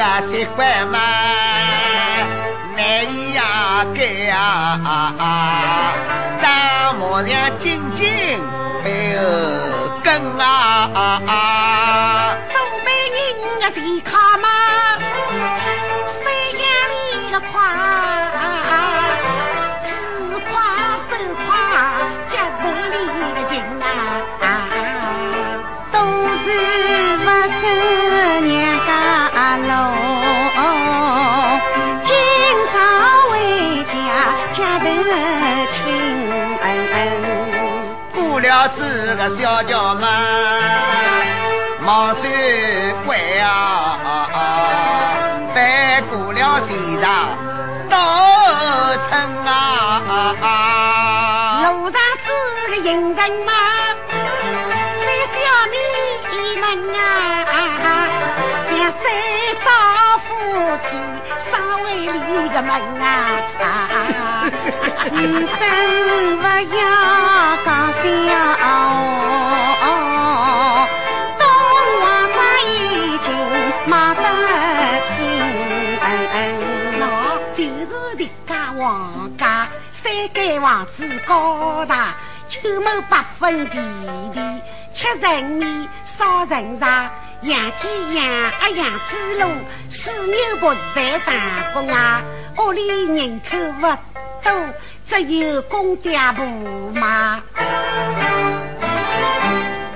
二十年啊，习惯嘛，难以呀改啊！张模样紧紧背后跟啊！做媒人的，谁靠嘛？三眼里的夸。子个小娇们，忙走乖啊，翻过了西上到村啊。路上子个行人嘛，在小米门啊，像三朝夫妻上位里个门啊。人生不要讲笑，房子高大，秋亩八分地地，七人米，少人茶，养鸡养鸭养猪猡，四牛不在打工啊，屋里人口不多。只有公爹婆妈，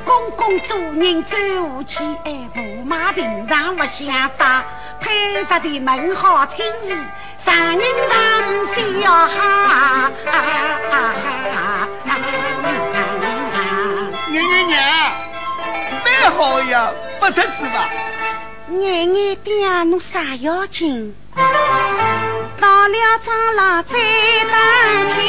公公做人走下去，哎，婆妈平常不想法，配着的门好亲事，上人上笑哈。娘娘娘，蛮好呀，不得子吧？娘娘爹，侬啥要紧？到了长老再打听。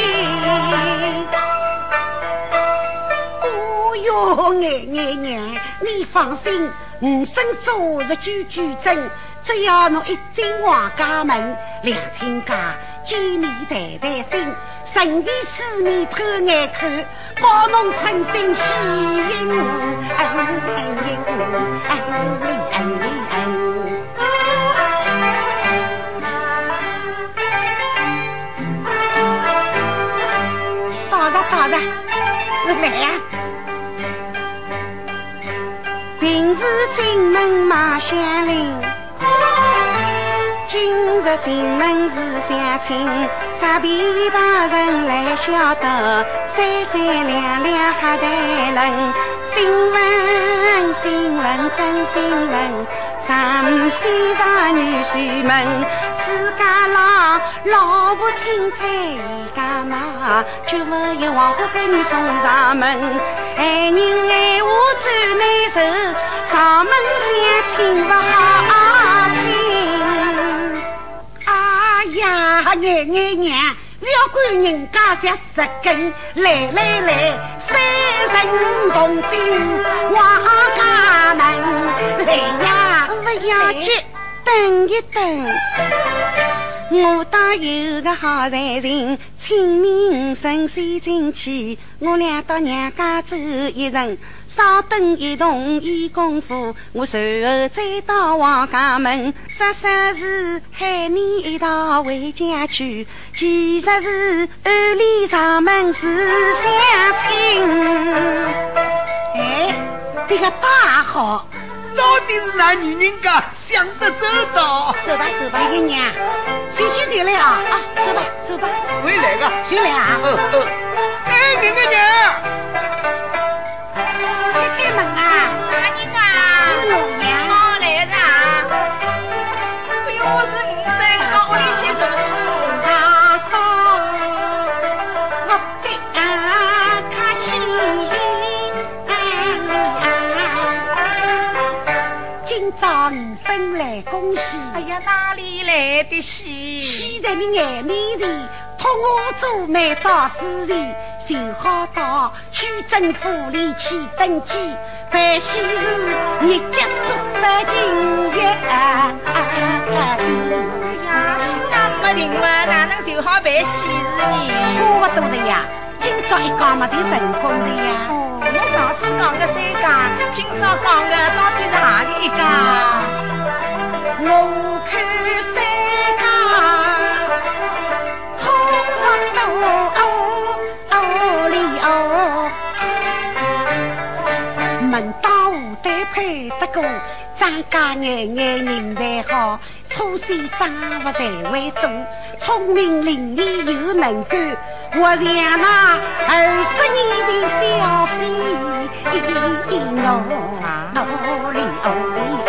哦哟，爱爱娘，你放心，五生做日句句真。只要侬一进王家门，两亲家见面谈谈心，顺便四面偷眼看，保侬春心喜盈盈。来呀！平时进门马相邻，今日进门是相亲，啥琵琶人来晓得？三三两两哈谈论，新闻新闻真新闻。上西上女婿们，自家老老婆请菜一家嘛，绝不有黄花闺女送上门。爱人爱我最难受，上门相亲呀，娘娘，不要管人家家这根，来来来，三人同进王家门，来呀！不要急，等一等。我倒有个好财神，清明神仙进去，我俩到娘家走一程。稍等一动一功夫，我随后再到王家门。这说是喊你一道回家去，其实是暗里上门是相亲。哎，这个大好。到底是哪女人家想得周到？走吧走吧，爷娘，谁去谁来啊啊！走吧走吧，会来个？谁来啊！哎呀，哪里来的喜？喜在你眼面前，托我做媒找司仪，就好到区政府里去登记，办喜事，日脚做得敬业。哎呀，亲家没定嘛，哪能就好办喜事呢？差不多的呀，今朝一讲嘛就成功的呀。哦，我上次讲的三讲，今张家眼眼人才好。初先生不在为主，聪明伶俐又能干，我像那二十年的小飞哦哦哩哦哩哦。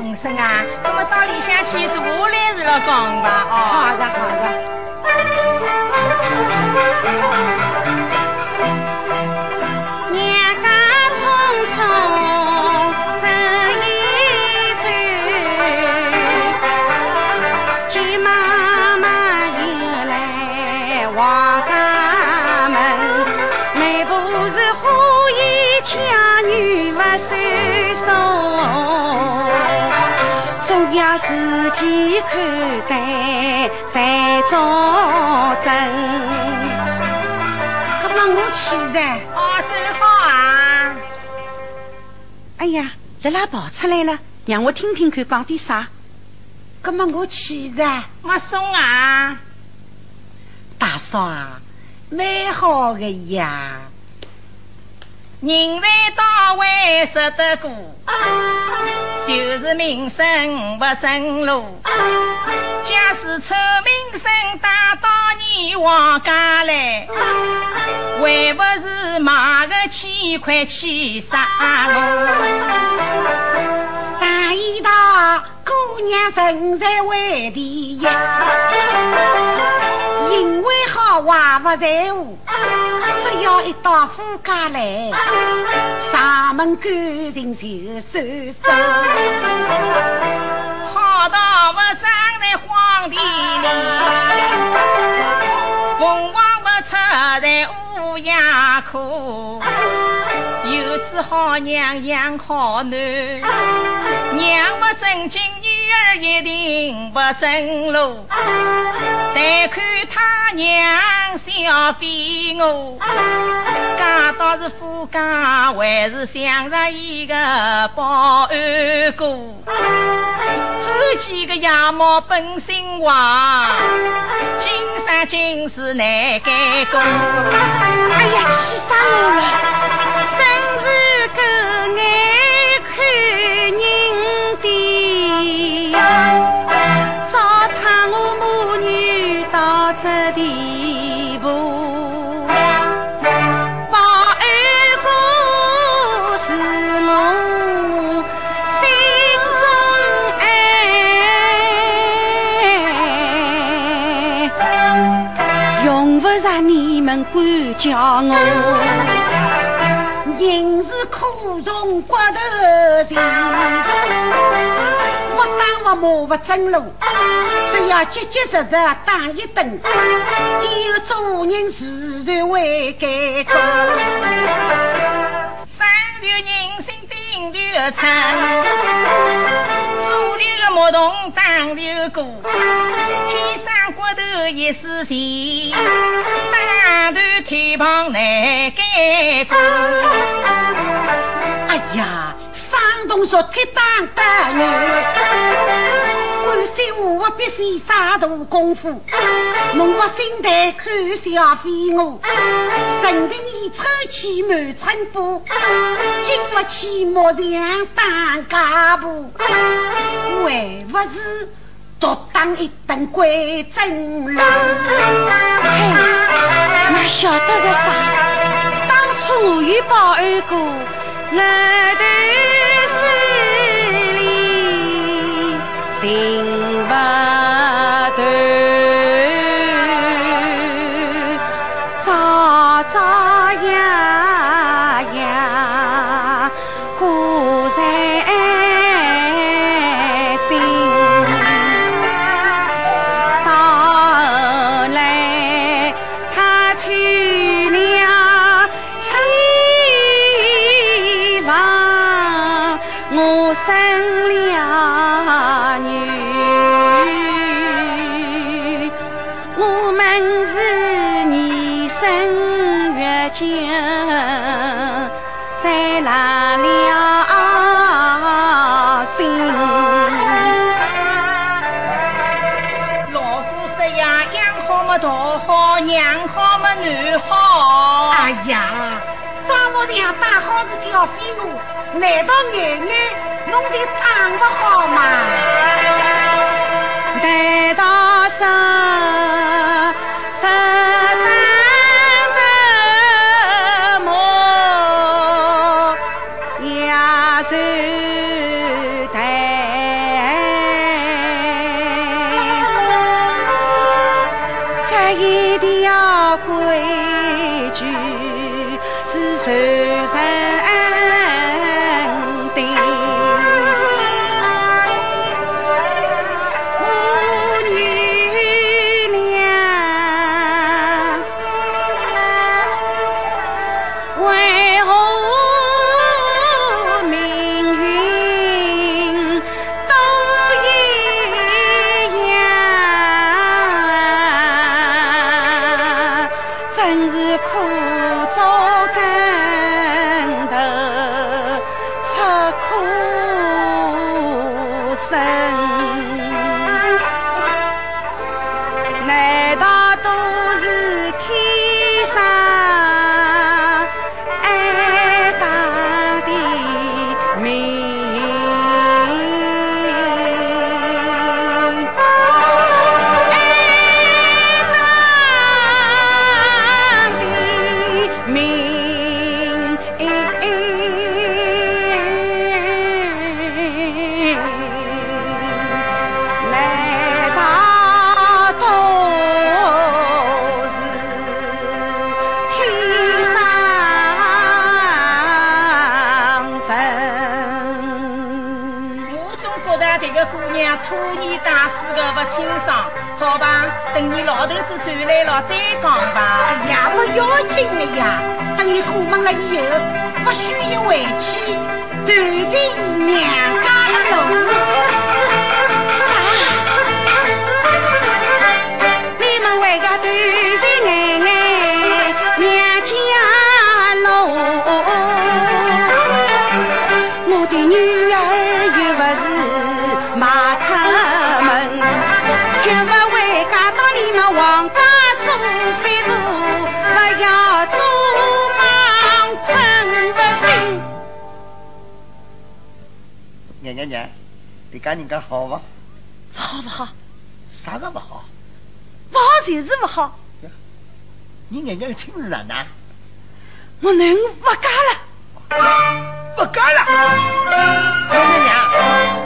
五婶啊，我们到里向去是我来是了讲吧哦。好的好的。自己看待才做真。那么我去的。哦，真好啊！哎呀，辣辣跑出来了，让我听听看讲点啥。那么我去的。没送啊。大嫂啊，蛮好的呀。人在到位识得过。就是名声不正路，假使臭名声带到你王家来，还不是买个千块去杀我？娘人在为第一，因为好话不在乎。只要一到夫家来，上门感情就算数。好到我站在荒地里，凤凰不出在乌鸦壳。有子好娘养好男，娘不正经，儿一定不正路。但看他娘小比我，家倒是富家，还是想着一个保安哥。穿几个羊毛本性滑，今生今世难改过。哎呀，气死我了！管教我，人是苦从骨头硬，不打不骂不正路，只要结结实实打一顿，以后做人自然会改过。上头人心顶头撑，左头个木桶当头过，天上骨头一丝线。两头腿膀难改过。哎呀，山东说铁当得你，关心我我必费啥大功夫，侬不心态看小飞我，神的你抽起满春布，经不起木匠当家婆，还不是？独当一等鬼真人，嘿，那晓得个啥？当初我与宝二哥来的么大好，娘好么女好。哎呀，丈母娘打好是小飞奴，难道奶奶弄得打不好吗？难道生？的呀。不清爽，好吧，等你老头子转来了再讲吧。哎呀，不要紧的呀，等你过门了以后，不许又回去，断定。娘娘娘，你讲人家好不？好不好？啥个不好？不好就是不好。你娘娘的亲事哪呢？我能不嫁了？不嫁了？娘娘娘。